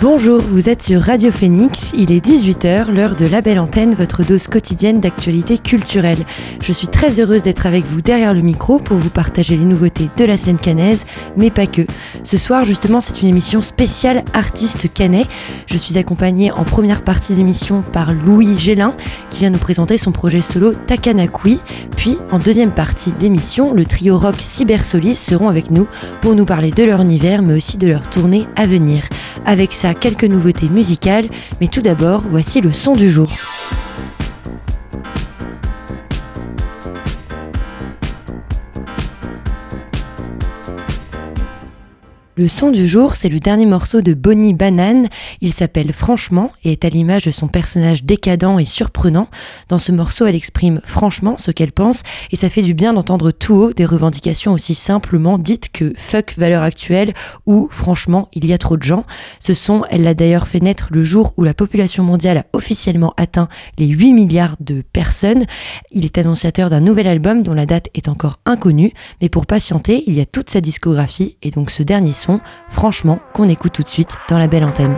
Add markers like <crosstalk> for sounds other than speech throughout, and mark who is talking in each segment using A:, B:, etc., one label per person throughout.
A: Bonjour, vous êtes sur Radio Phoenix, il est 18h, l'heure de la belle antenne, votre dose quotidienne d'actualité culturelle. Je suis très heureuse d'être avec vous derrière le micro pour vous partager les nouveautés de la scène canaise, mais pas que. Ce soir, justement, c'est une émission spéciale artiste canet. Je suis accompagnée en première partie d'émission par Louis Gélin, qui vient nous présenter son projet solo Takanakui. Puis, en deuxième partie d'émission, le trio rock Cybersolis seront avec nous pour nous parler de leur univers, mais aussi de leur tournée à venir. Avec ça, quelques nouveautés musicales, mais tout d'abord, voici le son du jour. Le son du jour, c'est le dernier morceau de Bonnie Banane. Il s'appelle Franchement et est à l'image de son personnage décadent et surprenant. Dans ce morceau, elle exprime franchement ce qu'elle pense et ça fait du bien d'entendre tout haut des revendications aussi simplement dites que fuck valeur actuelle ou franchement il y a trop de gens. Ce son, elle l'a d'ailleurs fait naître le jour où la population mondiale a officiellement atteint les 8 milliards de personnes. Il est annonciateur d'un nouvel album dont la date est encore inconnue, mais pour patienter, il y a toute sa discographie et donc ce dernier son franchement, qu'on écoute tout de suite dans la belle antenne.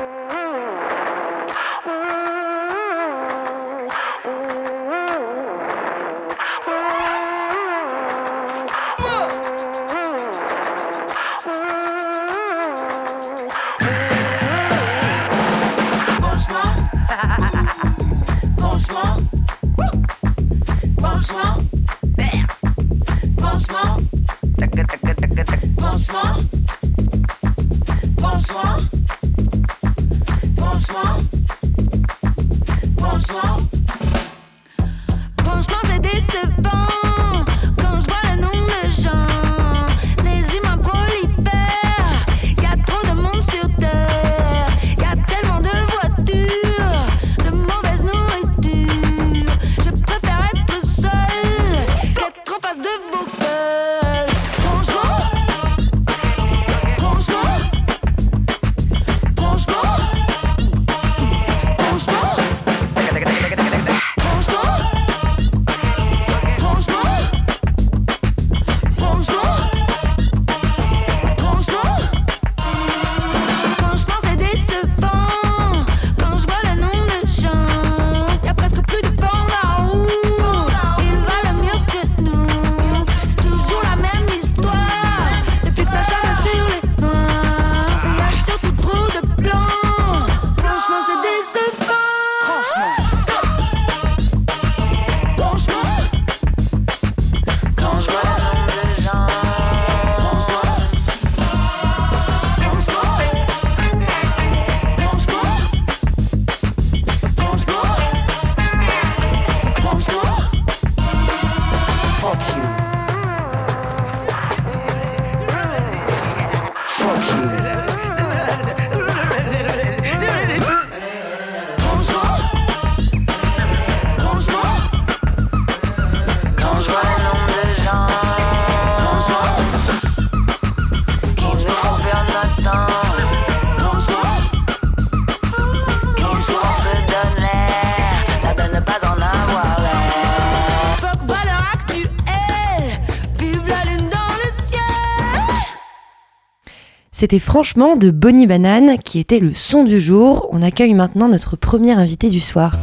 A: C'était franchement de Bonnie Banane qui était le son du jour. On accueille maintenant notre premier invité du soir.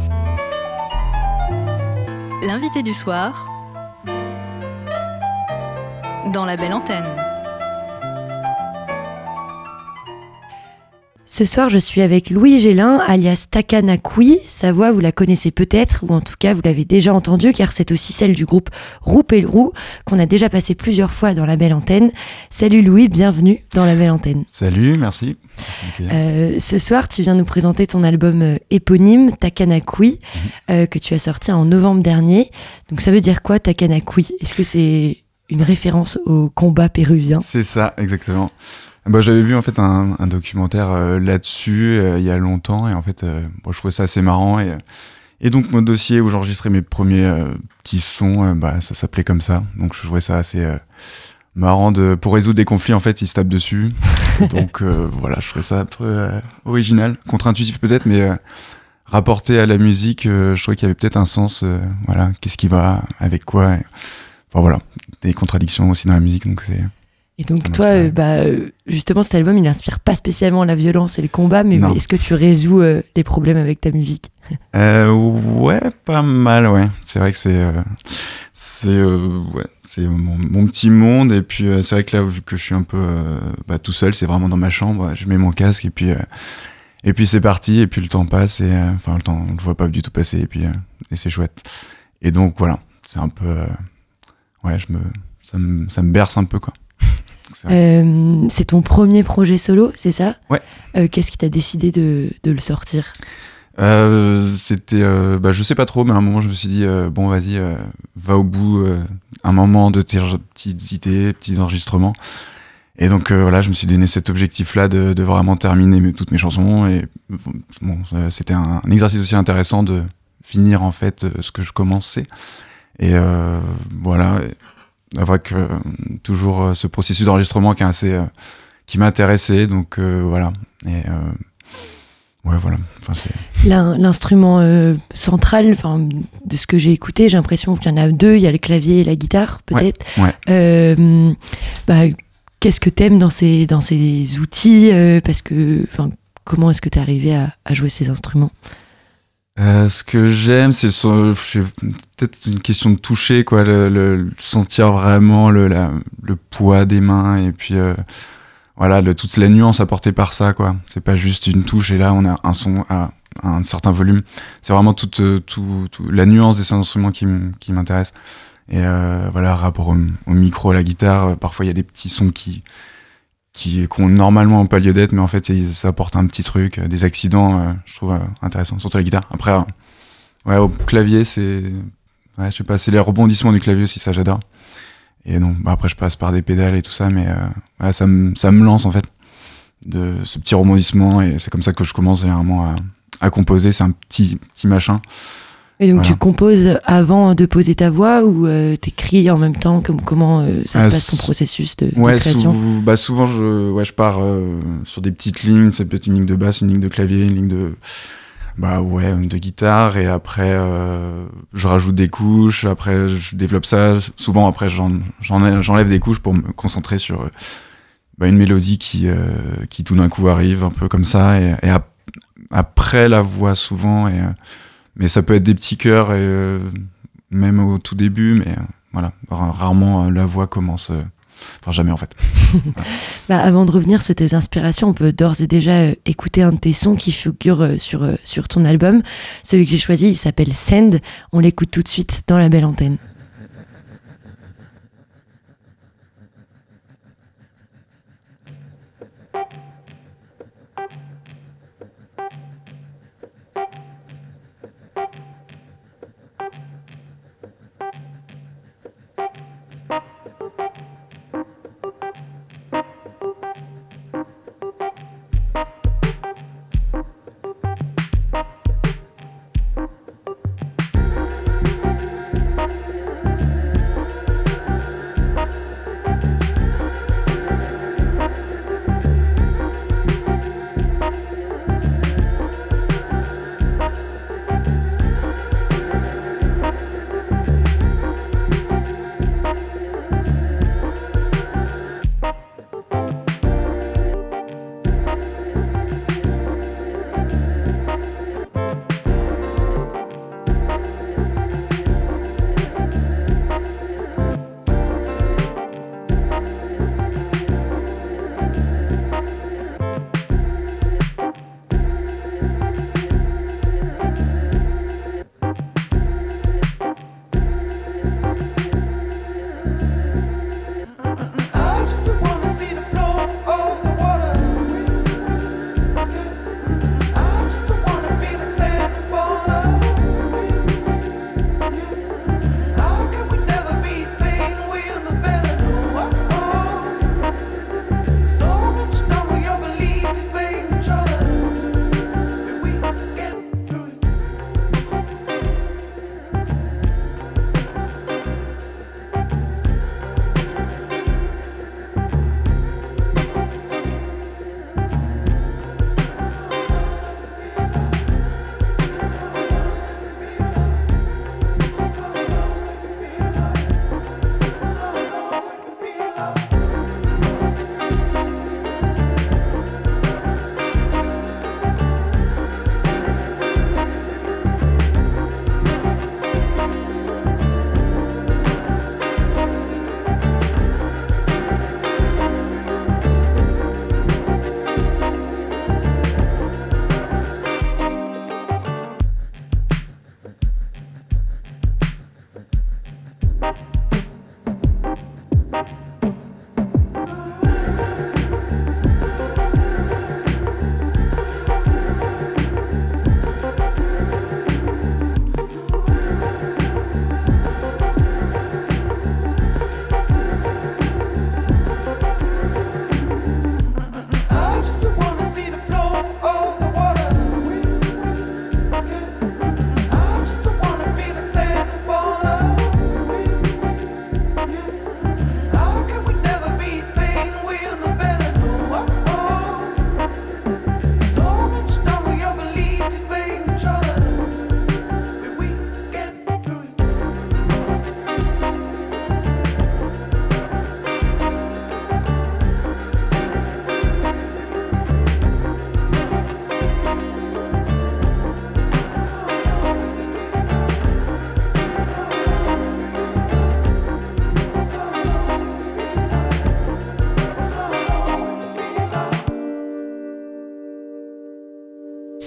B: L'invité du soir dans la belle antenne.
A: Ce soir, je suis avec Louis Gélin, alias Takanakui. Sa voix, vous la connaissez peut-être, ou en tout cas, vous l'avez déjà entendue, car c'est aussi celle du groupe Roux, qu'on a déjà passé plusieurs fois dans la belle antenne. Salut Louis, bienvenue dans la belle antenne.
C: Salut, merci.
A: Euh, ce soir, tu viens nous présenter ton album euh, éponyme, Takanakui, mhm. euh, que tu as sorti en novembre dernier. Donc ça veut dire quoi, Takanakui? Est-ce que c'est une référence au combat péruvien?
C: C'est ça, exactement. Bah, j'avais vu en fait un, un documentaire euh, là-dessus euh, il y a longtemps et en fait euh, je trouvais ça assez marrant et, Et donc mon dossier où j'enregistrais mes premiers petits sons, bah, ça s'appelait comme ça. Donc je trouvais ça assez marrant de pour résoudre des conflits en fait ils se tapent dessus. <laughs> Donc voilà je trouvais ça un peu original. Contre-intuitif peut-être mais rapporté à la musique je trouvais qu'il y avait peut-être un sens voilà qu'est-ce qui va avec quoi enfin voilà. Des contradictions aussi dans la musique donc c'est
A: et donc toi, euh, bah, euh, justement, cet album, il n'inspire pas spécialement la violence et le combat, mais est-ce que tu résous euh, les problèmes avec ta musique? <laughs>
C: Ouais, pas mal, ouais. C'est vrai que c'est c'est ouais, c'est mon, petit monde, et puis c'est vrai que là, vu que je suis un peu bah, tout seul, c'est vraiment dans ma chambre, je mets mon casque, et puis et puis c'est parti, et puis le temps passe, et enfin le temps, on le voit pas du tout passer, et puis et c'est chouette. Et donc voilà, c'est un peu ouais, je me ça me ça me berce un peu quoi.
A: Euh, c'est ton premier projet solo, c'est ça?
C: Ouais.
A: Euh, qu'est-ce qui t'a décidé de, de, le sortir?
C: Euh, C'était, bah, je sais pas trop, mais à un moment je me suis dit, bon vas-y, va au bout, un moment de tes petites idées, petits enregistrements. Et donc voilà, je me suis donné cet objectif-là de, de, vraiment terminer toutes mes chansons. Et bon, c'était un, un, exercice aussi intéressant de finir en fait ce que je commençais. Et voilà avec euh, toujours euh, ce processus d'enregistrement qui est assez euh, qui m'a intéressé donc voilà. Et ouais voilà.
A: L'instrument central enfin de ce que j'ai écouté j'ai l'impression qu'il y en a deux. Il y a le clavier et la guitare peut-être. bah, qu'est-ce que t'aimes dans ces dans ces outils parce que enfin comment est-ce que tu es arrivé à, à jouer ces instruments?
C: Euh, ce que j'aime, c'est peut-être une question de toucher, quoi, le, sentir vraiment le, le, poids des mains et puis euh, voilà, le, toute la nuance apportée par ça, quoi. C'est pas juste une touche et là on a un son à, un certain volume. C'est vraiment toute, euh, tout, la nuance des instruments qui m'intéresse. Et euh, voilà, rapport au, au, micro, à la guitare, parfois il y a des petits sons qui qui, ont normalement pas lieu d'être, mais en fait, ça apporte un petit truc, euh, des accidents, euh, je trouve euh, intéressant, surtout la guitare. Après, ouais, au clavier, c'est, ouais, je sais pas, c'est les rebondissements du clavier aussi, ça j'adore. Et donc, bah, après, je passe par des pédales et tout ça, mais ouais, ça, me, ça me lance en fait, de ce petit rebondissement, et c'est comme ça que je commence généralement à, à composer, c'est un petit, petit machin.
A: Et donc tu composes avant de poser ta voix ou euh, t'écris en même temps? Comme, Comment euh, ça se ah, passe ton processus de,
C: ouais,
A: création?
C: bah Souvent je, ouais, je pars euh, sur des petites lignes, ça peut être une ligne de basse, une ligne de clavier, une ligne de, bah, ouais, de guitare. Et après euh, je rajoute des couches, après je développe ça. Souvent après j'enlève des couches pour me concentrer sur bah, une mélodie qui, qui tout d'un coup arrive un peu comme ça. Et, et après la voix souvent et mais ça peut être des petits cœurs, et, euh, même au tout début, mais euh, voilà, rarement euh, la voix commence. Enfin, jamais en fait. <laughs>
A: bah, avant de revenir sur tes inspirations, on peut d'ores et déjà écouter un de tes sons qui figure sur, sur ton album. Celui que j'ai choisi, il s'appelle Send. On l'écoute tout de suite dans la belle antenne.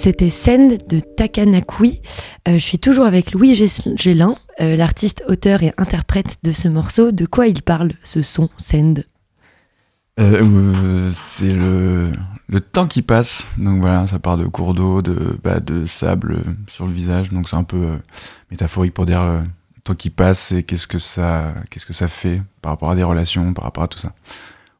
A: C'était Send de Takanakui. Euh, je suis toujours avec Louis Gélin, euh, l'artiste, auteur et interprète de ce morceau. De quoi il parle, ce son Send?
C: Euh, C'est le, le temps qui passe. Donc voilà, ça part de cours d'eau, de, bah, de sable sur le visage. Donc c'est un peu métaphorique pour dire le temps qui passe et qu'est-ce que ça, qu'est-ce que ça fait par rapport à des relations, par rapport à tout ça.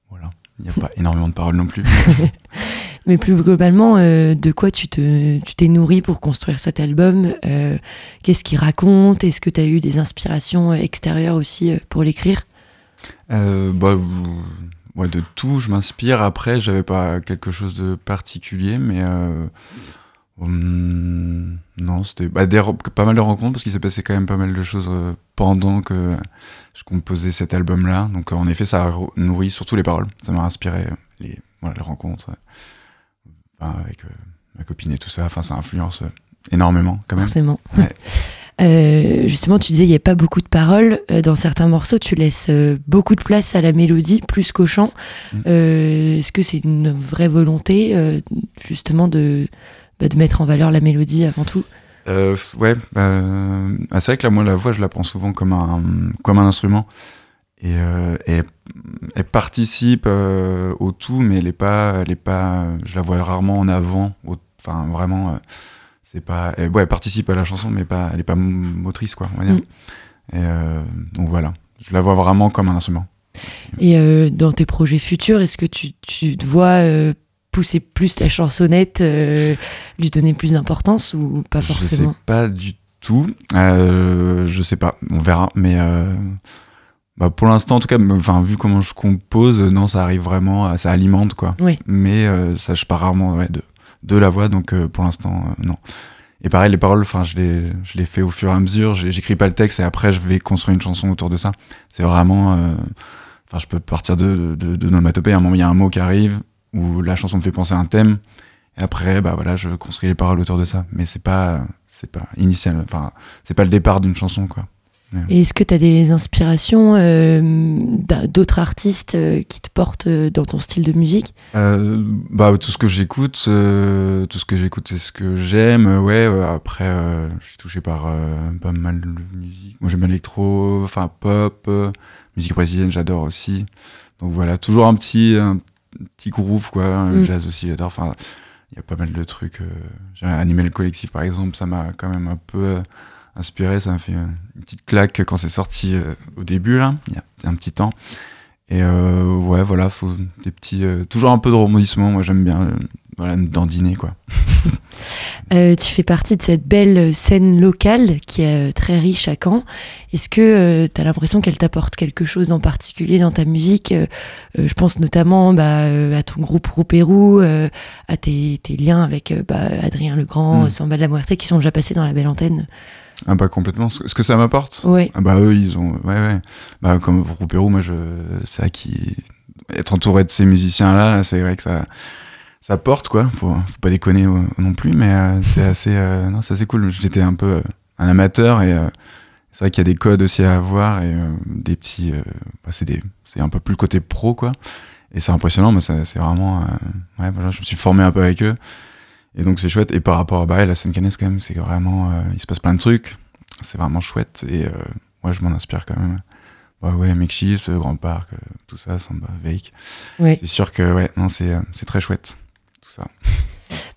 C: Voilà. Il n'y a pas <laughs> énormément de paroles non plus. <laughs>
A: Mais plus globalement, euh, de quoi tu te, tu t'es nourri pour construire cet album euh, Qu'est-ce qu'il raconte Est-ce que tu as eu des inspirations extérieures aussi euh, pour l'écrire?
C: Bah, De tout, je m'inspire. Après, j'avais pas quelque chose de particulier, mais hum, non, c'était bah, pas mal de rencontres parce qu'il s'est passé quand même pas mal de choses pendant que je composais cet album-là. Donc en effet, ça a nourri surtout les paroles. Ça m'a inspiré les, voilà, les rencontres avec euh, ma copine et tout ça. Enfin, ça influence euh, énormément quand même.
A: Forcément. <laughs> Euh, justement, tu disais il n'y a pas beaucoup de paroles. dans certains morceaux, tu laisses beaucoup de place à la mélodie, plus qu'au chant. Mm. Est-ce que c'est une vraie volonté, justement, de, bah, de mettre en valeur la mélodie avant tout?
C: Ouais, bah, bah, c'est vrai que là, moi, la voix, je la prends souvent comme un, comme un instrument. Et, et elle participe euh, au tout, mais elle est pas, elle est pas, je la vois rarement en avant. Enfin, vraiment, euh, c'est pas, elle, ouais, elle participe à la chanson, mais pas, elle est pas motrice, quoi. On va dire. Mm. Et euh, donc voilà, je la vois vraiment comme un instrument.
A: Et dans tes projets futurs, est-ce que tu, tu te vois pousser plus la chansonnette, lui donner plus d'importance ou pas forcément
C: Je sais pas du tout. je sais pas, on verra, mais bah pour l'instant, en tout cas, enfin, vu comment je compose, non, ça arrive vraiment, ça alimente, quoi.
A: Oui.
C: Mais euh, ça, je pars rarement ouais, de, de la voix, donc euh, pour l'instant, euh, non. Et pareil, les paroles, enfin, je les, je les fais au fur et à mesure. J'écris pas le texte et après, je vais construire une chanson autour de ça. C'est vraiment, enfin, je peux partir de, de, de, À un moment, il y a un mot qui arrive où la chanson me fait penser à un thème. Et après, bah voilà, je construis les paroles autour de ça. Mais c'est pas, c'est pas initial. Enfin, c'est pas le départ d'une chanson, quoi.
A: Et est-ce que tu as des inspirations euh, d'autres artistes euh, qui te portent euh, dans ton style de musique?
C: Bah, Tout ce que j'écoute, tout ce que j'écoute, c'est ce que j'aime. Ouais, après, je suis touché par pas mal de musique. Moi, j'aime l'électro, enfin pop, musique brésilienne, j'adore aussi. Donc voilà, toujours un petit, un petit groove, quoi. Mm. Jazz aussi, j'adore. Enfin, il y a pas mal de trucs. J'ai animé le collectif, par exemple, ça m'a quand même un peu inspiré, ça m'a fait une petite claque quand c'est sorti euh, au début, là, il y a un petit temps. Et euh, ouais, voilà, faut des petits. Euh, toujours un peu de rebondissement, moi j'aime bien voilà, dandiner, quoi. <laughs>
A: tu fais partie de cette belle scène locale qui est très riche à Caen. Est-ce que tu as l'impression qu'elle t'apporte quelque chose en particulier dans ta musique Je pense notamment bah, à ton groupe Roupérou, à tes, tes, liens avec bah, Adrien Legrand, mm. Samba de la Muerte qui sont déjà passés dans la belle antenne?
C: Ah bah complètement. Ce que ça m'apporte
A: Oui.
C: Ah bah eux, ils ont... Ouais, ouais. Bah comme pour Pérou, moi, je... c'est vrai qui Être entouré de ces musiciens-là, c'est vrai que ça... Ça porte, quoi. Faut, faut pas déconner euh, non plus, mais euh, c'est assez... Euh, non, c'est assez cool. J'étais un peu un amateur et c'est vrai qu'il y a des codes aussi à avoir et des petits... Bah, c'est, des... c'est un peu plus le côté pro, quoi. Et c'est impressionnant, mais c'est vraiment... ouais, voilà, je me suis formé un peu avec eux. Et donc c'est chouette. Et par rapport à bah, la scène cannaise, quand même, c'est vraiment. Euh, il se passe plein de trucs. C'est vraiment chouette. Et euh, moi, je m'en inspire quand même. Bah ouais, Makeshift, Grand Parc, euh, tout ça, Samba, Veik. C'est sûr que, ouais, non, c'est très chouette, tout ça. <laughs>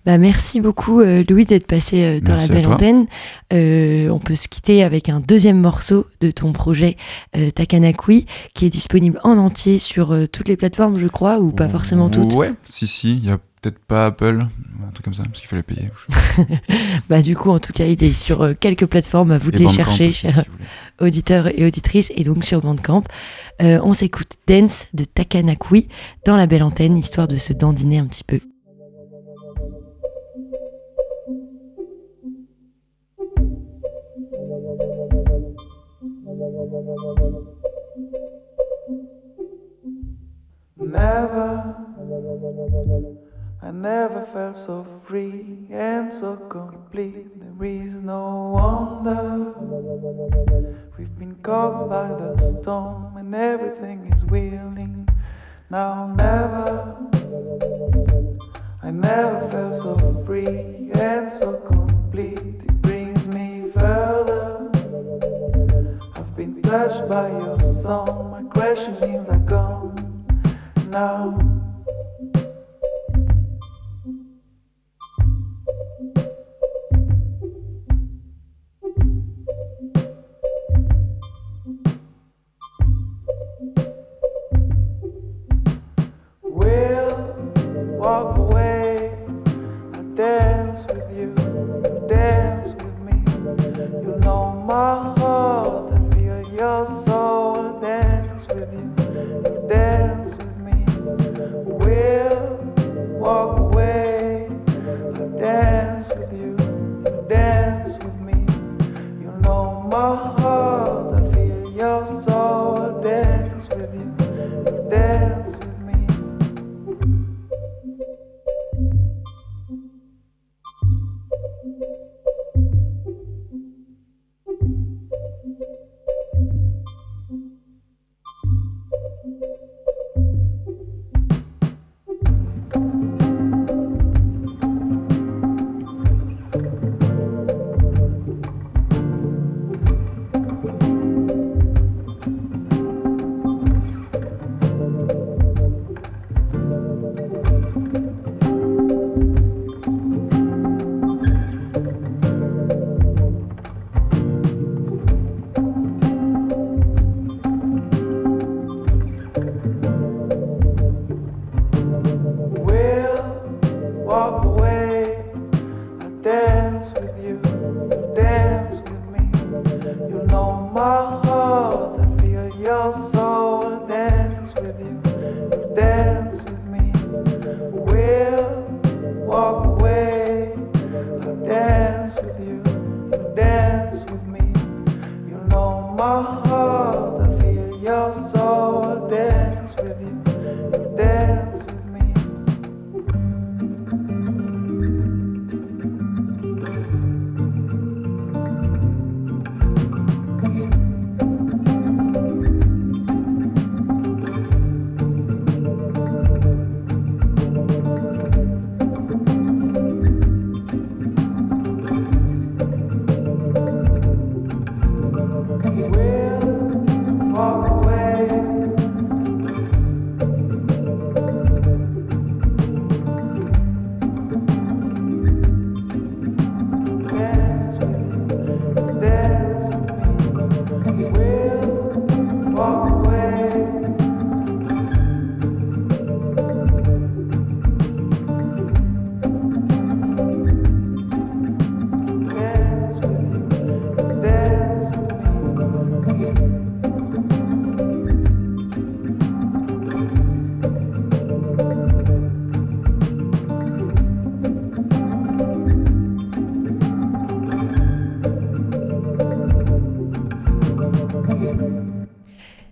A: Bah, merci beaucoup Louis d'être passé dans la belle antenne. on peut se quitter avec un deuxième morceau de ton projet Takanakui qui est disponible en entier sur toutes les plateformes je crois ou pas forcément toutes?
C: Ouais, si si, il y a peut-être pas Apple, un truc comme ça, parce qu'il fallait payer. <laughs>
A: bah, du coup, en tout cas, il est sur euh, quelques plateformes, à vous de les chercher, chers auditeurs et auditrices, et donc sur Bandcamp. Euh, on s'écoute Dance de Takanakui dans la belle antenne, histoire de se dandiner un petit peu. I never felt so free and so complete. There is no wonder we've been caught by the storm and everything is wheeling. Now, never, I never felt so free
D: and so complete. It brings me further. I've been touched by your song. My questionings are gone now.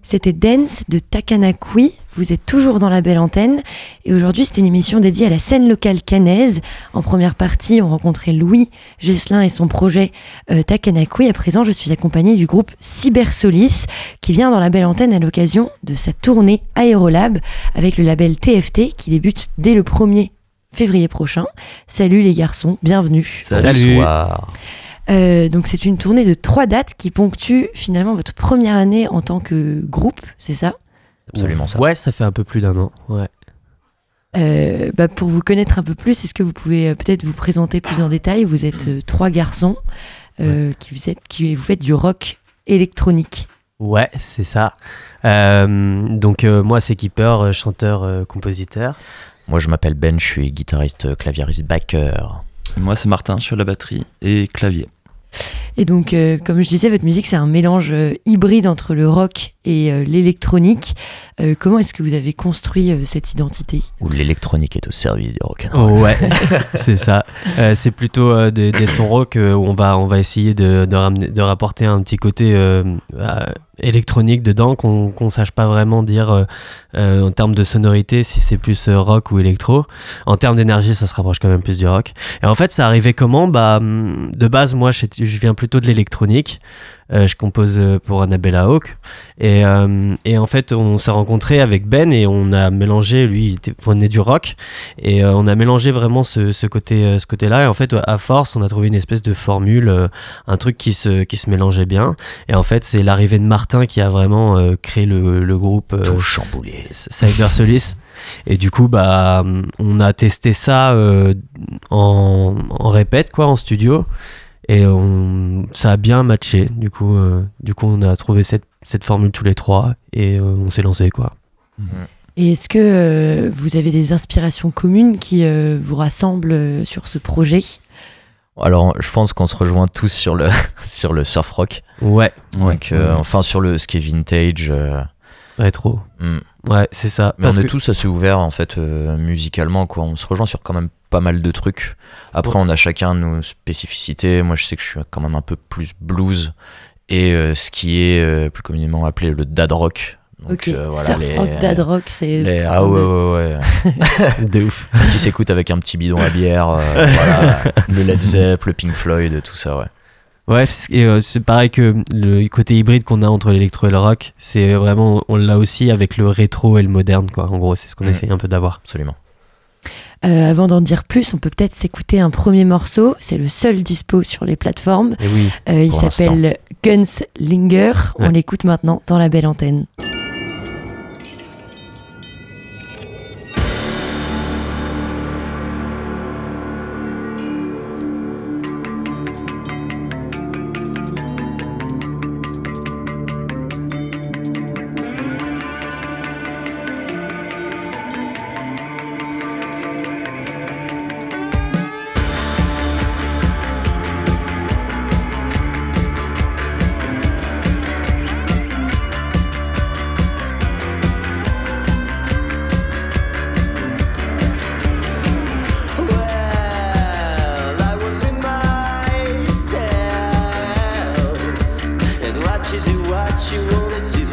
A: C'était Dance de Takanakui. Vous êtes toujours dans la belle antenne. Et aujourd'hui, c'est une émission dédiée à la scène locale canaise. En première partie, on rencontrait Louis Gesselin et son projet euh, Takanakui. À présent, je suis accompagnée du groupe Cybersolis qui vient dans la belle antenne à l'occasion de sa tournée Aérolab avec le label TFT qui débute dès le 1er février prochain. Salut les garçons, bienvenue.
E: Salut.
A: Euh, donc c'est une tournée de trois dates qui ponctue finalement votre première année en tant que groupe, c'est ça?
F: Absolument ça.
E: Ouais, ça fait un peu plus d'un an. Ouais.
A: Euh, bah, Pour vous connaître un peu plus, est-ce que vous pouvez euh, peut-être vous présenter plus en détail? Vous êtes euh, trois garçons euh, qui, vous êtes, qui vous faites du rock électronique.
E: Ouais, c'est ça. Euh, donc euh, moi, c'est Keeper, euh, chanteur, euh, compositeur.
F: Moi, je m'appelle Ben, je suis guitariste, claviériste, backer.
G: Moi, c'est Martin, je suis à la batterie et clavier.
A: Et donc, euh, comme je disais, votre musique, c'est un mélange euh, hybride entre le rock et euh, l'électronique. Euh, comment est-ce que vous avez construit euh, cette identité?
F: Où l'électronique est au service du rock'n'roll.
E: Oh, ouais, <laughs> c'est ça. Euh, c'est plutôt euh, des, des sons rock euh, où on va, on va essayer de, de, ramener- de rapporter un petit côté euh, euh, électronique dedans, qu'on qu'on sache pas vraiment dire euh, euh, en termes de sonorité si c'est plus euh, rock ou électro. En termes d'énergie, ça se rapproche quand même plus du rock. Et en fait, ça arrivait comment? Bah, hum, de base, moi, je je viens plutôt de l'électronique. Euh, je compose euh, pour Annabella Hawk. Et, euh, et en fait, on s'est rencontré avec Ben et on a mélangé, lui, il était- venait du rock. Et euh, on a mélangé vraiment ce, ce côté, ce côté-là. Et en fait, à force, on a trouvé une espèce de formule, un truc qui se, qui se mélangeait bien. Et en fait, c'est l'arrivée de Martin qui a vraiment euh, créé le, le groupe euh,
F: Tout chamboulé.
E: Cyber Solis. Et du coup, bah, on a testé ça euh, en, en répète, quoi, en studio. Et on, ça a bien matché. Du coup, euh, du coup on a trouvé cette, cette formule tous les trois et euh, on s'est lancé, quoi.
A: Et est-ce que euh, vous avez des inspirations communes qui euh, vous rassemblent euh, sur ce projet?
F: Alors, je pense qu'on se rejoint tous sur le, <laughs> sur le surf rock.
E: Ouais,
F: Donc, euh, enfin, sur le ski vintage. euh,
E: rétro.
F: hmm.
E: Ouais, c'est ça.
F: Mais
E: Parce
F: on est
E: que-
F: tous assez ouverts en fait euh, musicalement quoi. On se rejoint sur quand même pas mal de trucs. Après on a chacun nos spécificités. Moi je sais que je suis quand même un peu plus blues et euh, ce qui est euh, plus communément appelé le dad rock. Donc,
A: Ok,
F: euh, voilà,
A: surf
F: les-
A: rock, dad rock, c'est...
F: les- Ah ouais ouais ouais. <laughs>
E: de ouf.
F: Ce qui s'écoute avec un petit bidon à bière. euh, <laughs> voilà. Le Led Zepp, le Pink Floyd, tout ça ouais.
E: Ouais, parce que, euh, c'est pareil que le côté hybride qu'on a entre l'électro et le rock, c'est vraiment, on l'a aussi avec le rétro et le moderne, quoi. En gros, c'est ce qu'on essaye un peu d'avoir.
F: Absolument.
A: Euh, avant d'en dire plus, on peut peut-être s'écouter un premier morceau. C'est le seul dispo sur les plateformes.
E: Et oui.
A: Euh, il s'appelle Gunslinger. On l'écoute maintenant dans la belle antenne.
H: What you do, what you wanna do,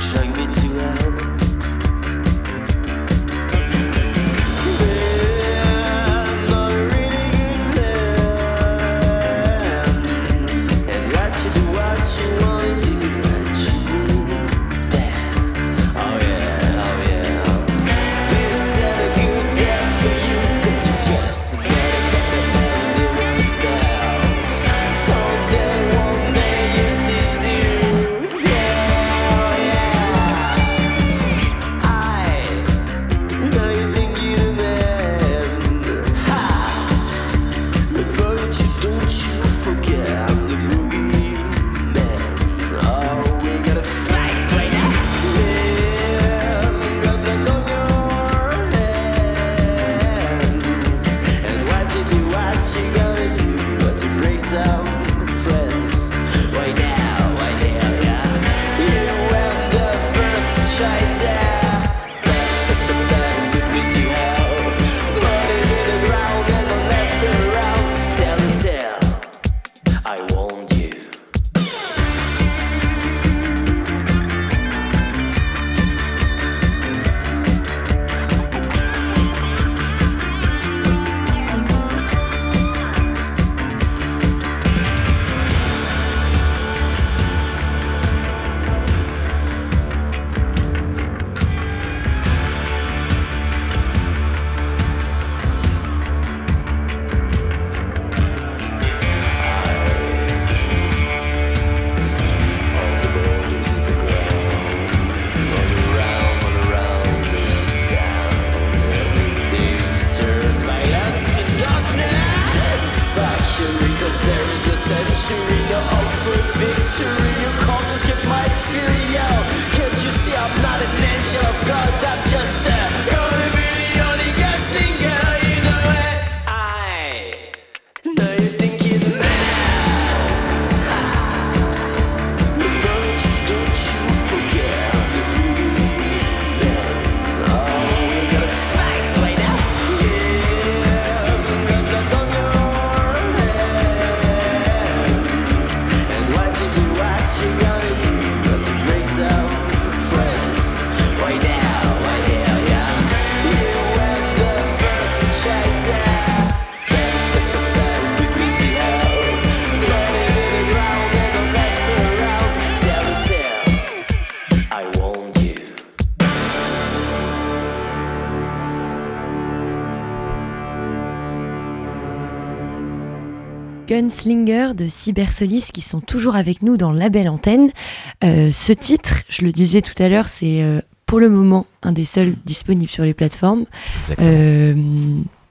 H: drag me to hell.
A: Gunslinger de Cybersolis qui sont toujours avec nous dans la belle antenne. Euh, ce titre, je le disais tout à l'heure, c'est euh, pour le moment un des seuls disponibles sur les plateformes.
F: Exactement.
A: Euh,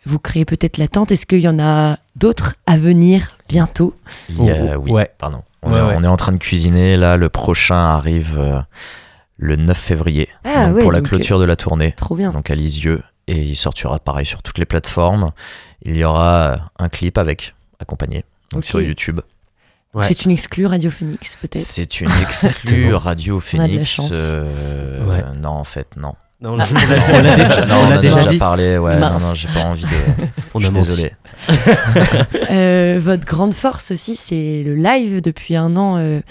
A: vous créez peut-être l'attente. Est-ce qu'il y en a d'autres à venir bientôt?
F: Il y a- oui,
E: ouais.
F: pardon. On,
E: Ouais,
F: est,
E: ouais.
F: on est en train de cuisiner. Là, le prochain arrive euh, le 9 février
A: Ah
F: donc
A: ouais,
F: pour la
A: donc,
F: clôture de la tournée.
A: Trop bien.
F: Donc à Lisieux. Et il sortira pareil sur toutes les plateformes. Il y aura un clip avec, accompagné, donc sur YouTube.
E: Ouais.
A: C'est une exclue Radio Phoenix peut-être.
F: C'est une exclue <laughs> Radio
A: On a de la
F: Phoenix.
A: chance.
F: euh,
E: Ouais.
F: Non, en fait, non.
E: Non, on l'a- <laughs>
F: Non,
E: on l'a déjà,
F: non,
E: on
F: on
E: l'a
F: en a
E: déjà
F: parlé. Ouais, non,
A: Mince.
F: non, j'ai pas envie de. <laughs>
E: On
F: je
E: a
F: suis désolé. <laughs>
A: Euh, votre grande force aussi, c'est le live. Depuis un an, euh,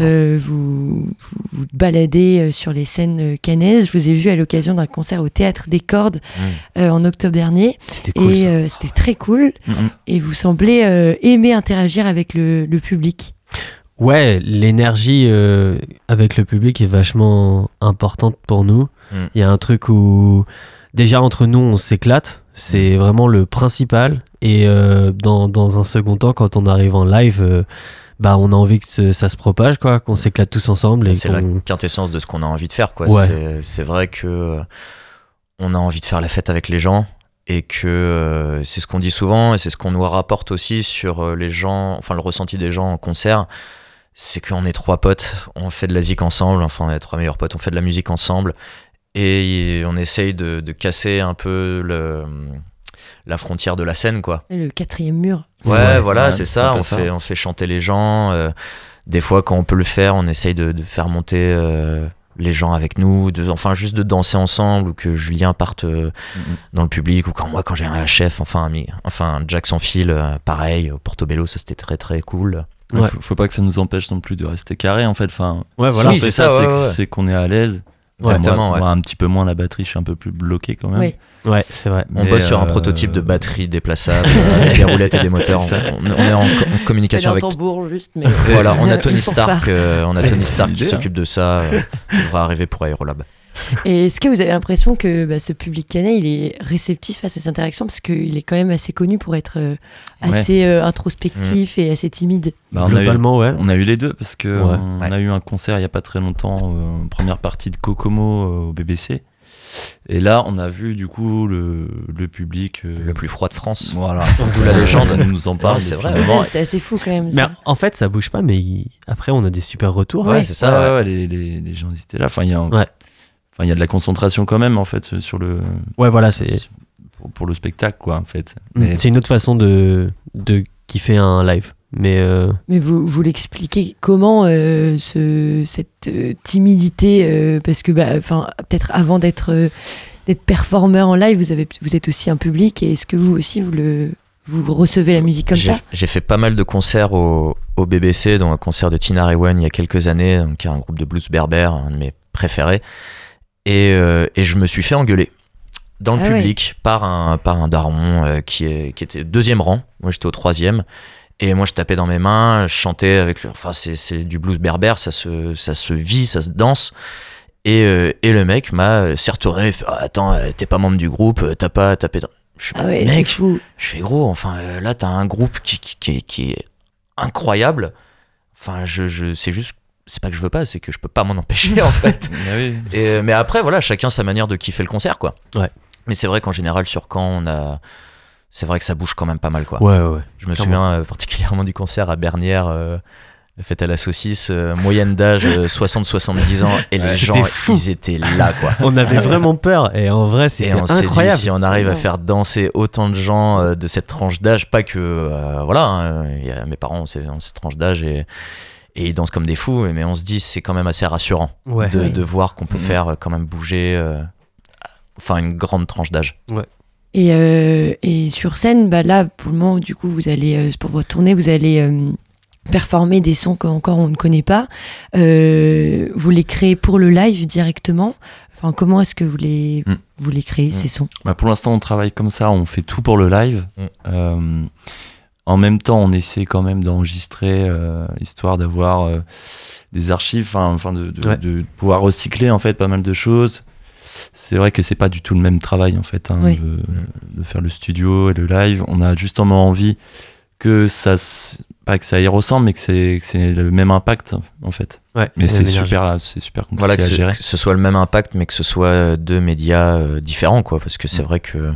A: euh, vous, vous vous baladez sur les scènes cannaises. Je vous ai vu à l'occasion d'un concert au Théâtre des Cordes
F: Mm.
A: euh, en octobre dernier.
E: C'était cool
A: et euh, c'était très cool.
G: Mhm.
A: Et vous semblez euh, aimer interagir avec le, le public.
E: Ouais, l'énergie euh, avec le public est vachement importante pour nous.
F: Mm.
E: Il y a un truc où déjà entre nous on s'éclate, c'est
F: Mm.
E: vraiment le principal. Et euh, dans, dans un second temps, quand on arrive en live, euh, bah on a envie que ça se propage, quoi, qu'on s'éclate tous ensemble. Et
F: C'est la quintessence de ce qu'on a envie de faire. quoi.
E: Ouais.
F: C'est- vrai que on a envie de faire la fête avec les gens et que euh, c'est ce qu'on dit souvent et c'est ce qu'on nous rapporte aussi sur les gens, enfin le ressenti des gens en concert. C'est qu'on est trois potes, on fait de la zik ensemble, enfin on est trois meilleurs potes, on fait de la musique ensemble et on essaye de, de casser un peu le, la frontière de la scène quoi.
A: Et le quatrième mur.
F: Ouais,
E: Ouais,
F: voilà,
G: ouais,
F: c'est ça. On
G: ça.
F: fait, on fait chanter les gens. euh, des fois, quand on peut le faire, on essaye de, de faire monter euh, les gens avec nous. De, enfin, juste de danser ensemble ou que Julien parte euh,
G: Mhm.
F: dans le public ou quand moi, quand j'ai un chef, enfin, un enfin, Jack sans fil, euh, pareil, au Portobello, ça c'était très très cool.
G: Ouais,
E: Ouais.
G: Faut, faut pas que ça nous empêche non plus de rester carré en fait. Enfin,
E: Ouais,
G: si
E: voilà.
G: on
F: Oui,
G: fait
F: c'est
G: ça,
F: ça,
G: c'est qu'on est à l'aise. Moi,
F: ouais.
G: moi, un petit peu moins la batterie, je suis un peu plus bloqué quand même.
A: Oui.
E: Ouais, c'est vrai.
F: On bosse sur un
G: euh,
F: prototype de batterie <laughs> déplaçable avec des roulettes et des moteurs. On, on- est en, co- en communication avec.
A: un tambour juste, mais
F: Voilà, on a <laughs> Tony. Stark, euh, on a Tony Stark qui
G: hein.
F: s'occupe de ça. euh, qui devrait arriver pour Aerolab.
A: Et est-ce que vous avez l'impression que bah, ce public canet, il est réceptif à ces interactions parce qu'il est quand même assez connu pour être euh,
G: Ouais.
A: assez euh, introspectif et assez timide?
G: Bah, on, a eu,
E: Globalement, ouais.
G: on a eu les deux parce que
E: Ouais.
G: on
F: Ouais.
G: a eu un concert il y a pas très longtemps, euh, première partie de Kokomo euh, au BBC. Et là, on a vu du coup le, le public. euh,
F: Le plus froid de France.
G: Voilà. <laughs>
F: D'où la légende.
G: Nous en parle.
F: Ouais, c'est vrai.
A: C'est assez fou quand même.
E: Mais en fait, ça bouge pas, mais il- après, on a des super retours.
F: Ouais,
A: Ouais.
F: c'est ça.
G: Ouais,
F: ouais.
G: ouais, les, les, les gens étaient là. Enfin, il y a, un-
E: Ouais.
G: Enfin, il y a de la concentration quand même en fait sur le
E: Ouais, voilà, c'est
G: pour, pour le spectacle quoi en fait.
E: Mm,
G: Mais
E: c'est une autre façon de, de kiffer un live. Mais euh,
A: Mais vous, vous l'expliquez comment euh, ce, cette euh, timidité euh, Parce que bah, enfin, peut-être avant d'être euh, d'être performeur en live, vous, avez, vous êtes aussi un public. Et est-ce que vous aussi, vous, le, vous recevez la musique comme ça?
F: J'ai fait pas mal de concerts au, au BBC, dont un concert de Tina Rewen il y a quelques années, donc, qui est un groupe de blues berbère, un de mes préférés. Et, euh, et je me suis fait engueuler dans le
A: Ah
F: public par, un, par un daron euh, qui, est, qui était deuxième rang. Moi, j'étais au troisième. Et moi, je tapais dans mes mains, je chantais avec. le- Enfin, c'est c'est du blues berbère, ça se, ça se vit, ça se danse. Et, euh, et le mec m'a il fait, Ah, Attends, t'es pas membre du groupe, t'as pas tapé dans. Je suis
A: Ah ouais,
F: mec,
A: fou.
F: je fais gros, enfin là t'as un groupe qui, qui, qui est incroyable. Enfin, je, je, c'est juste, c'est pas que je veux pas, c'est que je peux pas m'en <laughs> empêcher en fait. <laughs>
G: Oui.
F: Et, euh, mais après, voilà, chacun sa manière de kiffer le concert quoi.
E: Ouais.
F: Mais c'est vrai qu'en général, sur quand on a. C'est vrai que ça bouge quand même pas mal quoi.
E: ouais, ouais.
F: Je me
E: Clairement.
F: souviens euh, particulièrement du concert à Bernières. euh, la fête à la saucisse, euh, moyenne d'âge euh, <laughs> 60-70 ans, et les gens,
E: fou.
F: ils étaient là, quoi.
E: On avait vraiment peur. Et en vrai,
F: Et
E: c'était
F: on s'est dit,
E: incroyable.
F: si on arrive à faire danser autant de gens euh, de cette tranche d'âge, pas que. euh, voilà, hein, il y a mes parents ont cette tranche d'âge et, et ils dansent comme des fous, mais on se dit, c'est quand même assez rassurant
E: Ouais.
F: de, voir qu'on peut
G: Mhm.
F: faire euh, quand même bouger. euh, Enfin, une grande tranche d'âge.
A: Et, euh, et sur scène, bah là, pour le moment, du coup, vous allez, euh, pour votre tournée, vous allez euh, performer des sons qu'encore on ne connaît pas. Euh, vous les créez pour le live directement. Enfin, comment est-ce que vous les,
G: Mm.
A: vous les créez,
F: Mm.
A: ces sons?
G: Bah, pour l'instant, on travaille comme ça, on fait tout pour le live.
F: Mm.
G: Euh, en même temps, on essaie quand même d'enregistrer, euh, histoire d'avoir euh, des archives, enfin enfin, de, de-
E: Ouais.
G: de pouvoir recycler en fait pas mal de choses. C'est vrai que c'est pas du tout le même travail en fait, hein,
A: Oui.
G: de, de faire le studio et le live. On a justement envie que ça pas que ça y ressemble mais que c'est que c'est le même impact en fait
E: Ouais,
G: mais c'est super c'est super compliqué
F: Voilà, que,
G: à
F: ce,
G: gérer
F: que ce soit le même impact, mais que ce soit euh, deux médias euh, différents, quoi. Parce que c'est vrai que,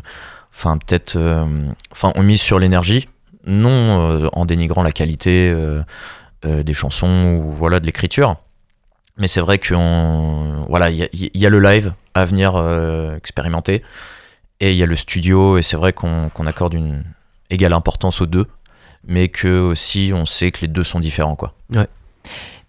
F: enfin, peut-être, euh, enfin, on mise sur l'énergie, non euh, en dénigrant la qualité euh, euh, des chansons ou voilà de l'écriture. Mais c'est vrai qu'on, voilà, il y, a- le live à venir expérimenter, et il y a le studio, et c'est vrai qu'on qu'on accorde une égale importance aux deux, mais que aussi on sait que les deux sont différents, quoi.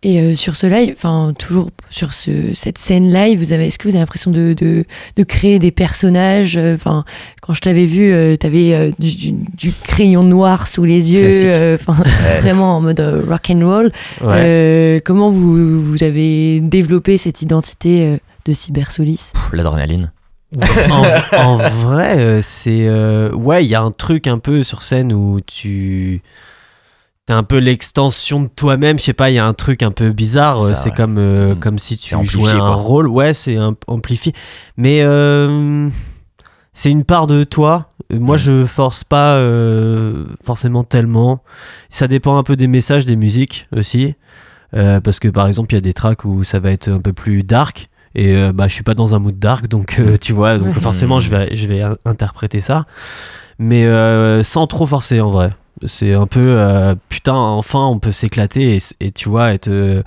A: Et euh, sur ce live, enfin toujours sur ce, cette scène live, vous avez, est-ce que vous avez l'impression de, de, de créer des personnages euh, Enfin, quand je t'avais vu, euh, t'avais euh, du, du- du crayon noir sous les yeux, euh, enfin <laughs> vraiment en mode euh, rock and roll.
E: Ouais.
A: Euh, comment vous, vous avez développé cette identité euh, de Cybersolis
F: L'adrénaline.
E: en, <laughs> en vrai, c'est. euh, ouais, il y a un truc un peu sur scène où tu. T'es un peu l'extension de toi-même, je sais pas, il y a un truc un peu bizarre.
F: C'est ouais.
E: comme, euh,
F: Mm.
E: comme si tu jouais un
F: quoi.
E: rôle. Ouais, c'est un- amplifié. Mais euh, c'est une part de toi. Euh, Moi,
F: Mm.
E: je force pas euh, forcément tellement. Ça dépend un peu des messages, des musiques aussi. Euh, parce que par exemple, il y a des tracks où ça va être un peu plus dark. Et euh, bah, je suis pas dans un mood dark, donc euh, <laughs> tu vois, donc forcément, je vais, je vais in- interpréter ça. Mais euh, sans trop forcer en vrai. C'est un peu euh, putain, enfin, on peut s'éclater et, et tu vois, être. euh,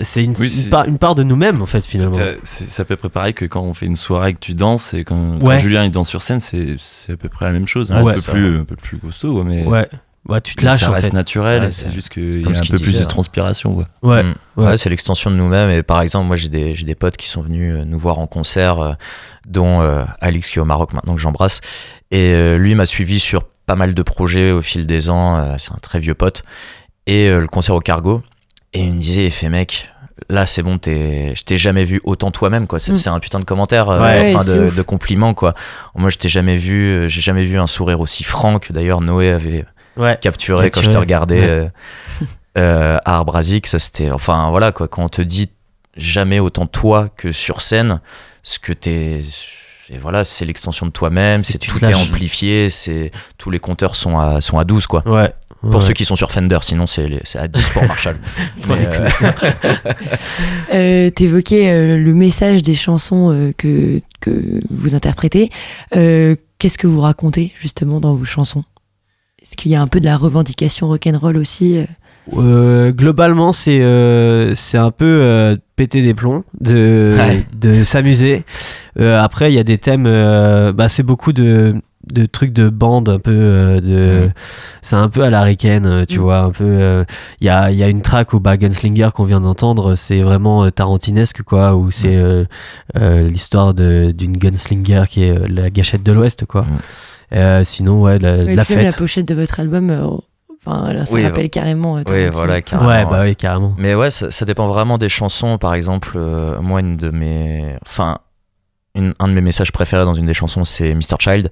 E: c'est une,
G: Oui,
E: une part, une part de nous-mêmes en fait, finalement.
G: C'est à peu près pareil que quand on fait une soirée que tu danses et quand,
E: Ouais.
G: quand Julien il danse sur scène, c'est c'est à peu près la même chose.
F: Ouais,
G: un,
F: c'est
G: peu
F: ça.
G: plus, un peu plus costaud, ouais, mais
E: Ouais. Ouais, tu te
G: mais
E: lâches
G: ça
E: en
G: reste
E: fait.
G: naturel.
F: Ouais,
G: c'est juste qu'il y a un peu plus de
F: hein.
G: transpiration. Ouais.
E: Ouais.
F: Mm.
E: Ouais.
F: Ouais, c'est l'extension de nous-mêmes. Et par exemple, moi, j'ai des, j'ai des potes qui sont venus euh, nous voir en concert, euh, dont euh, Alix qui est au Maroc maintenant que j'embrasse. Et euh, lui m'a suivi sur pas mal de projets au fil des ans. euh, c'est un très vieux pote. Et euh, le concert au Cargo. Et il me disait, il fait mec. Là, c'est bon, t'es- je t'ai jamais vu autant toi-même, quoi. C'est
A: Mm.
F: un putain de commentaire, euh,
A: Ouais,
F: enfin de, compliment, quoi. Moi, je t'ai jamais vu, j'ai jamais vu un sourire aussi franc que d'ailleurs Noé avait
E: Ouais.
F: capturé quand je te regardais
E: ouais.
F: euh, <laughs> euh, à Arbrasic. Ça, c'était. Enfin, voilà, quoi. Quand on te dit jamais autant toi que sur scène, ce que t'es. Et voilà, c'est l'extension de toi-même,
E: C'est
F: tout est amplifié, c'est tous les compteurs sont à sont à 12 quoi.
E: Ouais.
F: Pour
E: ouais.
F: ceux qui sont sur Fender, sinon c'est à 10 pour Marshall. <laughs> Euh. <laughs>
A: Euh, T'évoquais euh, le message des chansons euh, que, que vous interprétez. Euh, Qu'est-ce que vous racontez justement dans vos chansons? Est-ce qu'il y a un peu de la revendication rock'n'roll aussi euh
E: globalement, c'est euh, c'est un peu euh, péter des plombs, de,
F: Ouais.
E: de s'amuser. Euh, après, il y a des thèmes, euh, bah, c'est beaucoup de, de trucs de bande, un peu euh, de. C'est un peu à la Riken, tu
A: Mhm.
E: vois, un peu. euh, Il y, a, il y a une track où bah, Gunslinger qu'on vient d'entendre, c'est vraiment euh, tarantinesque, quoi, où c'est euh, euh, l'histoire de- d'une gunslinger qui est euh, la gâchette de l'Ouest, quoi. Sinon, ouais, la,
A: Et
E: la
A: la pochette de votre album, euh, enfin, là, ça
F: Oui,
A: rappelle carrément. euh,
F: oui, voilà, carrément.
E: Ouais, bah oui, carrément.
F: Mais ouais, ça, ça dépend vraiment des chansons. Par exemple, euh, moi, une de mes. Enfin, une- un de mes messages préférés dans une des chansons, c'est Mr. Child,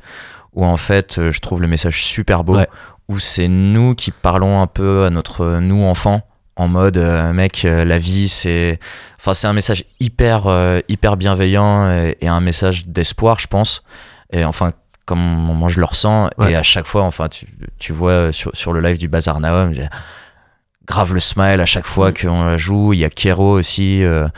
F: où en fait, euh, je trouve le message super beau,
E: Ouais.
F: où c'est nous qui parlons un peu à notre nous enfant. En mode, euh, mec, euh, la vie, c'est. Enfin, c'est un message hyper, euh, hyper bienveillant et, et un message d'espoir, je pense. Et enfin, comme moi je le ressens,
E: Ouais.
F: et à chaque fois, enfin, tu, tu vois euh, sur, sur le live du Bazar Naum, grave le smile à chaque fois qu'on la joue. Il y a Kero aussi euh,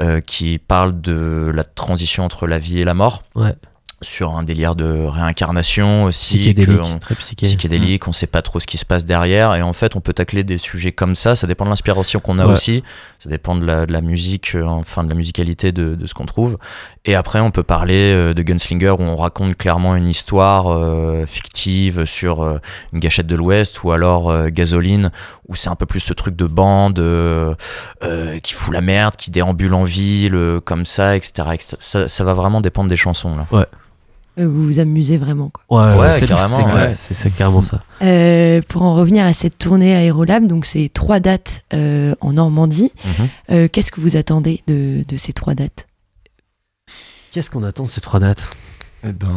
F: euh, qui parle de la transition entre la vie et la mort.
E: Ouais.
F: Sur un délire de réincarnation aussi.
E: Psychédélique,
F: que on-
E: très psyché.
F: psychédélique, on sait pas trop ce qui se passe derrière et en fait on peut tacler des sujets comme ça, ça dépend de l'inspiration qu'on a
E: Ouais.
F: aussi, ça dépend de la, musique, euh, enfin de la musicalité de, ce qu'on trouve. Et après on peut parler euh, de Gunslinger où on raconte clairement une histoire euh, fictive sur une gâchette de l'Ouest ou alors euh, Gasoline où c'est un peu plus ce truc de bande qui fout la merde, qui déambule en ville comme ça, etc.. Ça, va vraiment dépendre des chansons.
A: Euh, Vous vous amusez vraiment. Quoi.
E: Ouais,
F: Ouais,
E: c'est-
F: carrément, ouais.
E: Ça.
A: Euh, pour en revenir à cette tournée Aérolab, donc c'est trois dates euh, en Normandie.
F: Mhm.
A: Euh, Qu'est-ce que vous attendez de, de ces trois dates?
E: Qu'est-ce qu'on attend de ces trois dates?
G: Eh ben,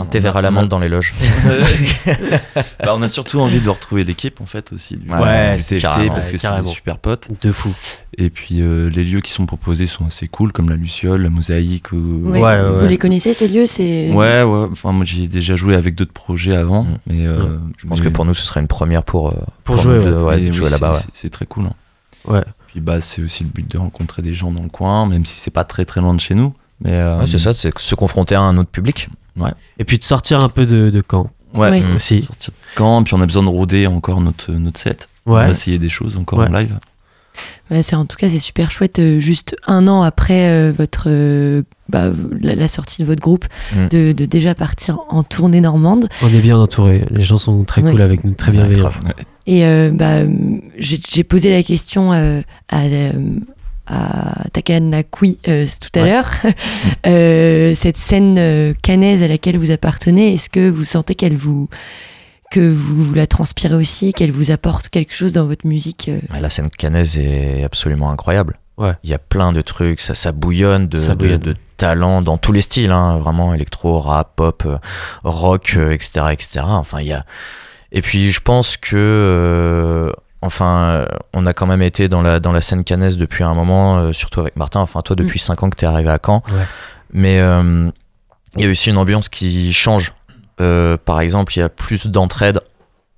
F: Un thé
G: on
F: vert
G: a-
F: à la
G: on a-
F: menthe dans les loges. <laughs>
G: Bah, on a surtout envie de retrouver l'équipe en fait aussi du,
F: Ouais,
G: du TFT parce que c'est des super potes.
E: De fou.
G: Et puis euh, les lieux qui sont proposés sont assez cool comme la Luciole, la Mosaïque. Ou...
A: Ouais.
E: Ouais, ouais,
A: Vous les connaissez ces lieux C'est
G: Ouais, ouais. Enfin, moi j'ai déjà joué avec d'autres projets avant,
F: Mm.
G: mais euh,
F: Je pense que pour nous, ce serait une première pour, euh,
E: Pour jouer,
F: de- jouer
G: oui,
F: là-bas.
G: c'est-
F: ouais.
G: c'est- C'est très cool. hein.
E: Ouais.
G: Puis bah c'est aussi le but de rencontrer des gens dans le coin, même si c'est pas très très loin de chez nous. Mais euh,
F: Ouais, c'est ça, c'est se confronter à un autre public.
E: Et puis de sortir un peu de, de camp
G: Ouais.
F: Mm.
E: aussi.
G: Sortir de camp, puis on a besoin de rôder encore notre notre set. On
E: Ouais.
G: va essayer des choses encore
E: Ouais.
G: en live.
A: Ouais, c'est en tout cas c'est super chouette. euh, juste un an après euh, votre euh, bah, la, la sortie de votre groupe,
F: Mm.
A: de, de déjà partir en tournée normande.
E: On est bien entouré. Les gens sont très
A: Ouais.
E: cool avec nous, très
F: Ouais,
E: bienveillants.
A: Et euh, bah, j'ai j'ai posé la question euh, à, euh, à Takanakui euh, tout à
E: Ouais.
A: l'heure. <laughs> Euh, cette scène euh, canaise à laquelle vous appartenez, est-ce que vous sentez qu'elle vous que vous la transpirez aussi, qu'elle vous apporte quelque chose dans votre musique euh?
F: La scène canaise est absolument incroyable.
E: Ouais.
F: Il y a plein de trucs, ça, ça bouillonne de,
E: Ça
F: de-
E: bouillonne.
F: de talents dans tous les styles, hein, vraiment électro, rap, pop, rock, etc., etc. Enfin, il y a. Et puis, je pense que, euh, enfin, euh, on a quand même été dans la dans la scène canaise depuis un moment, euh, surtout avec Martin. Enfin, toi, depuis 5 ans que t'es arrivé à Caen,
E: Ouais.
F: mais euh, il y a aussi une ambiance qui change. Euh, par exemple, il y a plus d'entraide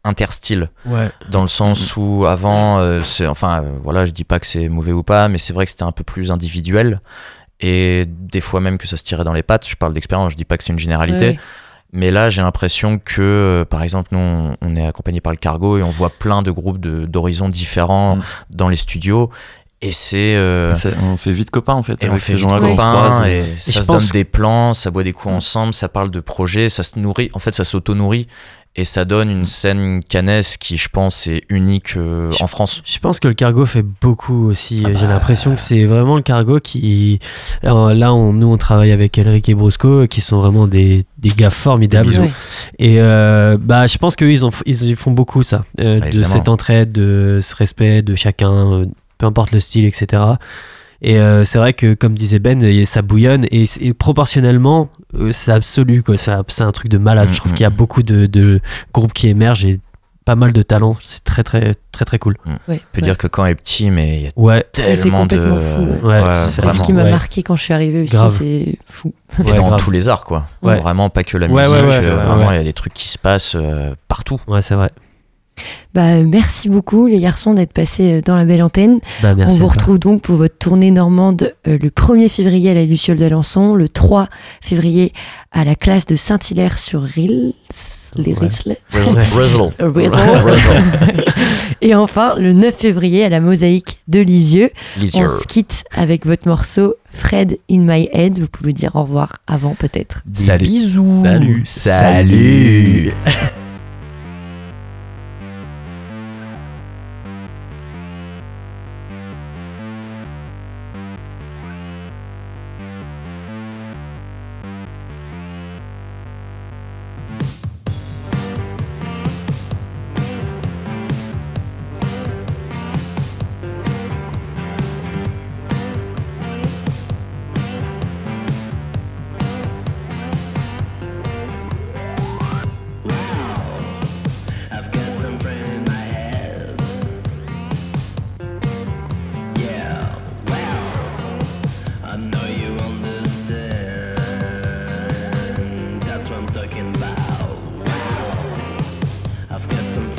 F: interstyle
E: Ouais.
F: dans le sens où avant c'est enfin voilà je dis pas que c'est mauvais ou pas mais c'est vrai que c'était un peu plus individuel et des fois même que ça se tirait dans les pattes je parle d'expérience je dis pas que c'est une généralité
A: ouais.
F: Mais là j'ai l'impression que euh, par exemple nous on, on est accompagné par le cargo et on voit plein de groupes de- d'horizons différents
G: Mm.
F: dans les studios et c'est euh,
G: on fait vite copains en fait
F: et on fait
G: ces
F: vite copains
G: croise.
F: et ça se donne des plans, ça boit des coups ensemble, ça parle de projets, ça se nourrit. En fait, ça s'auto-nourrit et ça donne une scène canaise qui, je pense, est unique euh, en France.
E: Je pense que le cargo fait beaucoup aussi.
F: Ah
E: J'ai
F: bah.
E: l'impression que c'est vraiment le cargo qui. Alors là, on, nous, on travaille avec Elric et Brusco, qui sont vraiment des, des gars formidables. Et euh, bah, je pense qu'eux, ils, ont- ils, font beaucoup ça. euh,
F: Ouais,
E: de cette entraide, de ce respect de chacun, euh, peu importe le style, etc. Et euh, c'est vrai que, comme disait Ben, ça bouillonne et, et proportionnellement, euh, c'est absolu. quoi. Ça- C'est un truc de malade.
F: Mm,
E: Je trouve
F: mm.
E: qu'il y a beaucoup de, de groupes qui émergent et pas mal de talents. C'est très, très, très, très cool.
A: Ouais,
F: On peut
A: ouais.
F: dire que quand est petit, mais il y a
E: Ouais.
F: tellement de.
A: complètement fou, ouais.
E: Ouais,
F: Ouais,
E: c'est
A: ce qui m'a
E: Ouais.
A: marqué quand je suis arrivée aussi, c'est fou.
F: Et
E: Ouais,
F: dans
E: grave.
F: tous les arts, quoi.
E: Ouais.
F: Vraiment pas que la
E: Ouais,
F: musique.
E: ouais, ouais,
F: euh, vraiment, il
E: ouais.
F: y a des trucs qui se passent euh, partout.
E: Ouais, c'est vrai.
A: Bah, merci beaucoup les garçons d'être passés euh, dans la belle antenne.
E: Bah, merci.
A: On vous
E: toi.
A: retrouve donc pour votre tournée normande euh, le 1er février à la Luciole d'Alençon, le 3 février à la classe de Saint-Hilaire sur Rils, les. Risles, <laughs>
F: Rizzle.
A: Rizzle. <laughs> <laughs> et enfin le 9 février à la Mosaïque de Lisieux.
F: Lisieux.
A: On se quitte avec votre morceau Fred in my head. Vous pouvez dire au revoir avant peut-être.
E: Salut.
F: Bisous.
G: Salut.
F: Salut.
A: I've got some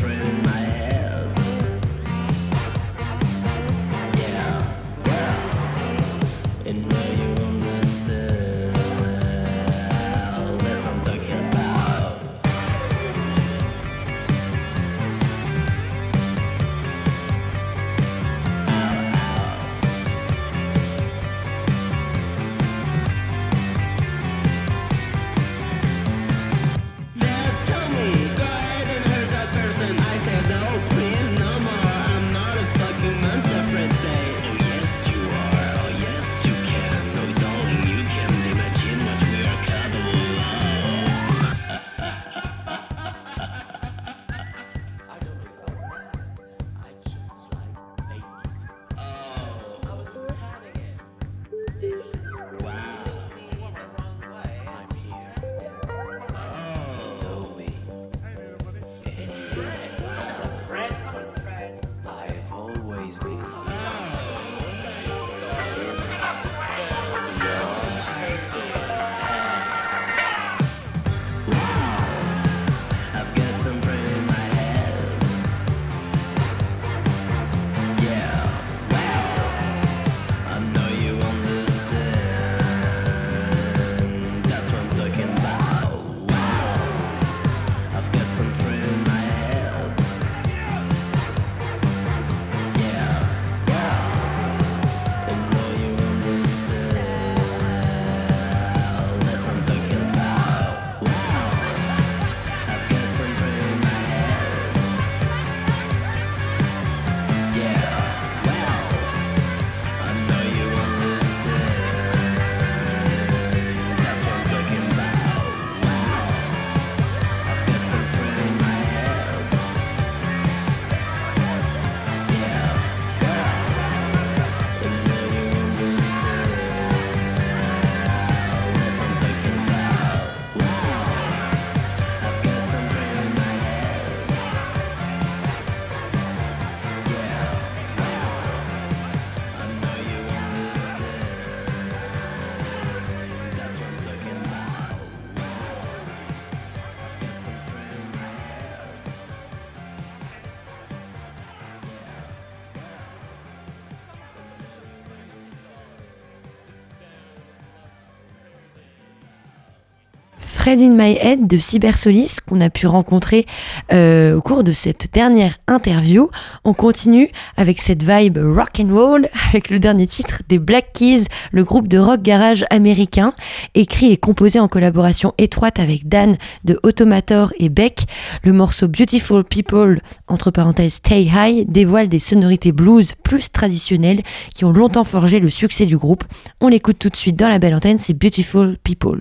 A: In My Head de Cybersolis qu'on a pu rencontrer euh, au cours de cette dernière interview. On continue avec cette vibe rock and roll <laughs> avec le dernier titre des Black Keys, le groupe de rock garage américain, écrit et composé en collaboration étroite avec Dan de Automator et Beck. Le morceau Beautiful People, entre parenthèses Stay High, dévoile des sonorités blues plus traditionnelles qui ont longtemps forgé le succès du groupe. On l'écoute tout de suite dans la belle antenne, c'est Beautiful People.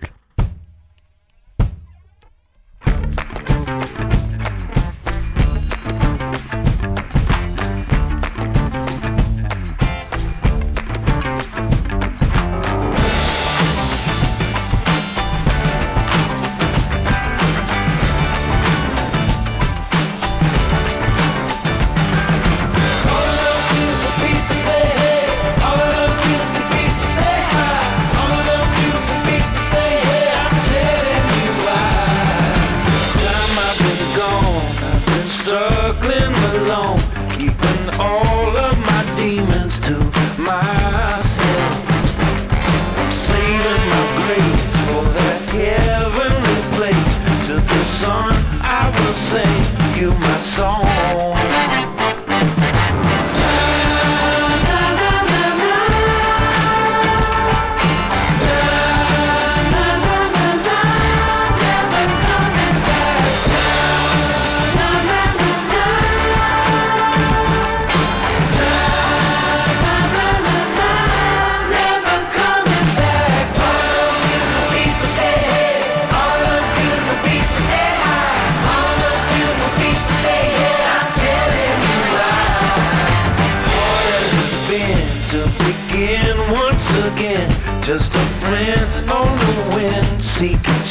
I: Bye.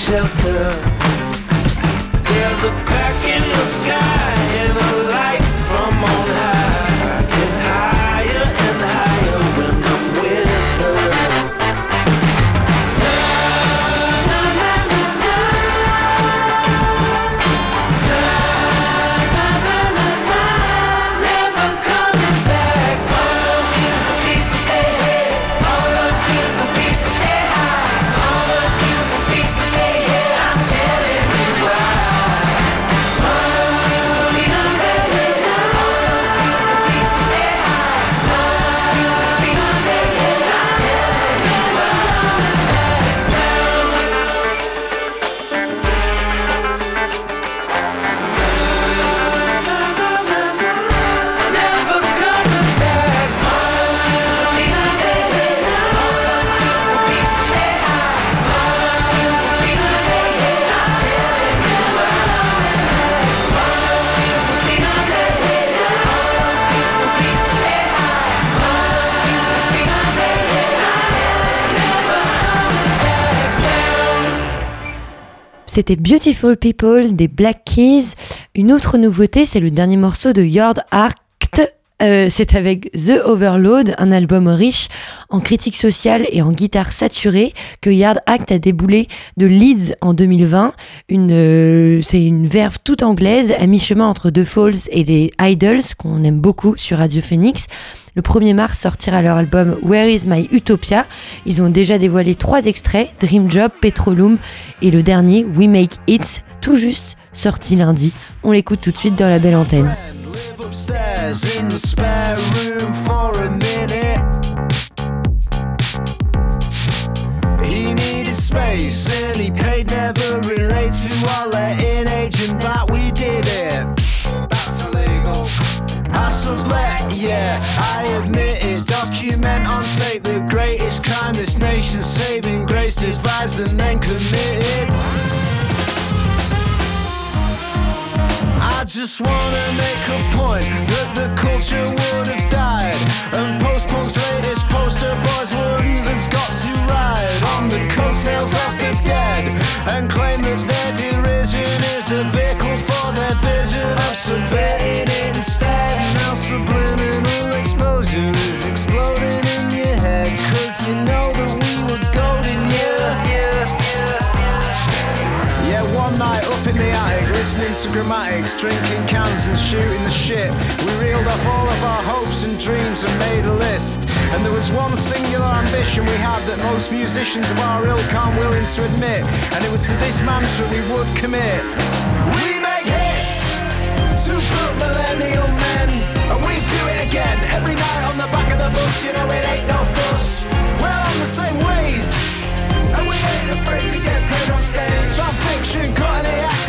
I: Shelter. There's a crack in the sky
A: C'était Beautiful People des Black Keys. Une autre nouveauté, c'est le dernier morceau de Yard Act. Euh, c'est avec The Overload, un album riche en critiques sociales et en guitare saturée que Yard Act a déboulé de Leeds en 2020. Une, euh, c'est une verve toute anglaise à mi-chemin entre The Falls et les Idols qu'on aime beaucoup sur Radio Phoenix. Le 1er mars sortira leur album Where is My Utopia. Ils ont déjà dévoilé trois extraits, Dream Job, Petroleum et le dernier We Make It, tout juste sorti lundi. On l'écoute tout de suite dans la belle antenne.
I: Sublet, yeah, I admit it. Document on tape the greatest crime this nation's saving grace devised and then committed. I just wanna make a point that the culture would have died, and post-punk's latest poster boys wouldn't have got to ride on the coattails of the dead and claim grammatics, drinking cans and shooting the shit. We
J: reeled off all of our hopes and dreams and made a list. And there was one singular ambition we had that most musicians of our ilk aren't willing to admit. And it was to this mantra we would commit. We make hits to put millennial men. And we do it again every night on the back of the bus. You know it ain't no fuss. We're on the same wage. And we ain't afraid to get paid on stage. Our fiction, cut the act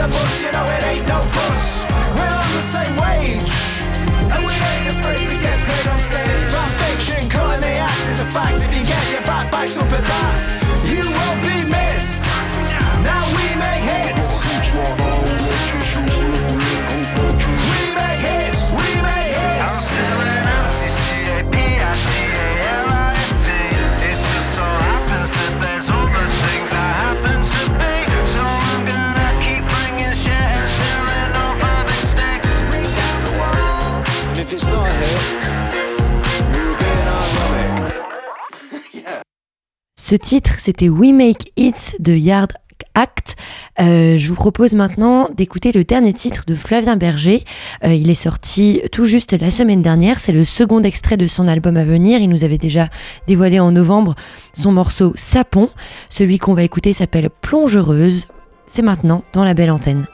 J: The bus, you know it ain't no fuss. We're on the same wage, and we ain't afraid to get paid on stage. Our fiction, cutting the act is a fact. If you get your back backs up at that,
A: Ce titre, c'était We Make Hits de Yard Act. Euh, je vous propose maintenant d'écouter le dernier titre de Flavien Berger. Euh, il est sorti tout juste la semaine dernière. C'est le second extrait de son album à venir. Il nous avait déjà dévoilé en novembre son morceau Sapon. Celui qu'on va écouter s'appelle Plongereuse. C'est maintenant dans la belle antenne.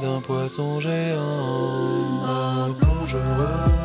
K: D'un poisson géant. Un.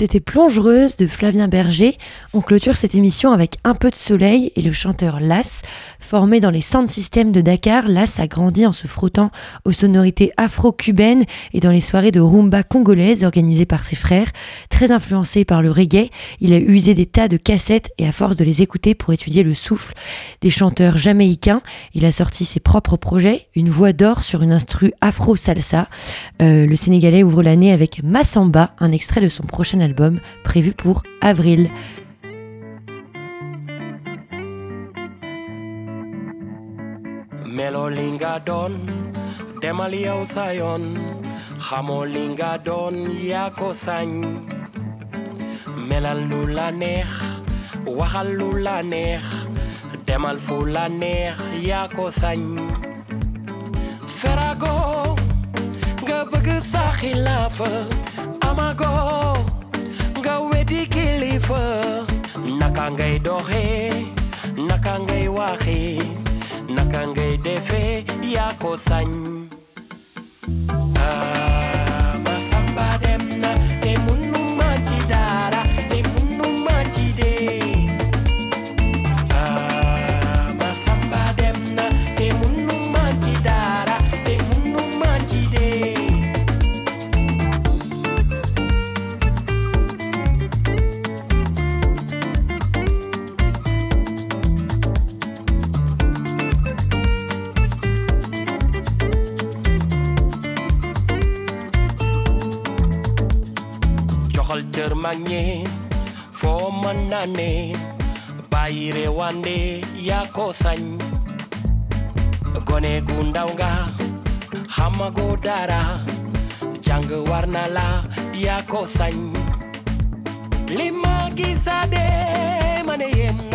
A: C'était Plongereuse de Flavien Berger. On clôture cette émission avec un peu de soleil et le chanteur Las. Formé dans les sound systems de Dakar, Las a grandi en se frottant aux sonorités afro-cubaines et dans les soirées de rumba congolaise organisées par ses frères. Très influencé par le reggae, il a usé des tas de cassettes et à force de les écouter pour étudier le souffle des chanteurs jamaïcains, il a sorti ses propres projets, une voix d'or sur une instru afro-salsa. Euh, le Sénégalais ouvre l'année avec Massamba, un extrait de son prochain album prévu pour avril.
L: Xamoo li nga doon yaa ko sañ melal lu la neex waxal lu neex demal fu la neex yaa ko sañ ferago nga bëgg sa xilaafa amago nga wedi kilifa naka ngay doxee naka kangai defe yako ah. Mën na ne bàyyi réewande yaa ko sañ gone gu ndaw nga xamagoo dara jàng war la yaa ko sañ li ma gisaade ma ne yem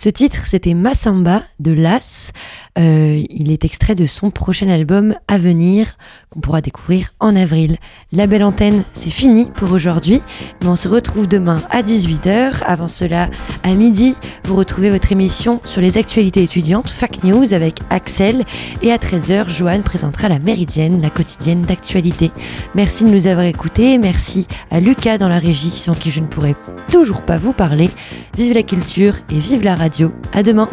A: Ce titre, c'était Massamba de Las. Il est extrait de son prochain album à venir, qu'on pourra découvrir en avril. La belle antenne, c'est fini pour aujourd'hui, mais on se retrouve demain à 18h. Avant cela, à midi, vous retrouvez votre émission sur les actualités étudiantes, Fac News avec Axel. Et à 13h, Joanne présentera la Méridienne, la quotidienne d'actualité. Merci de nous avoir écoutés. Merci à Lucas dans la régie, sans qui je ne pourrais toujours pas vous parler. Vive la culture et vive la radio. À demain!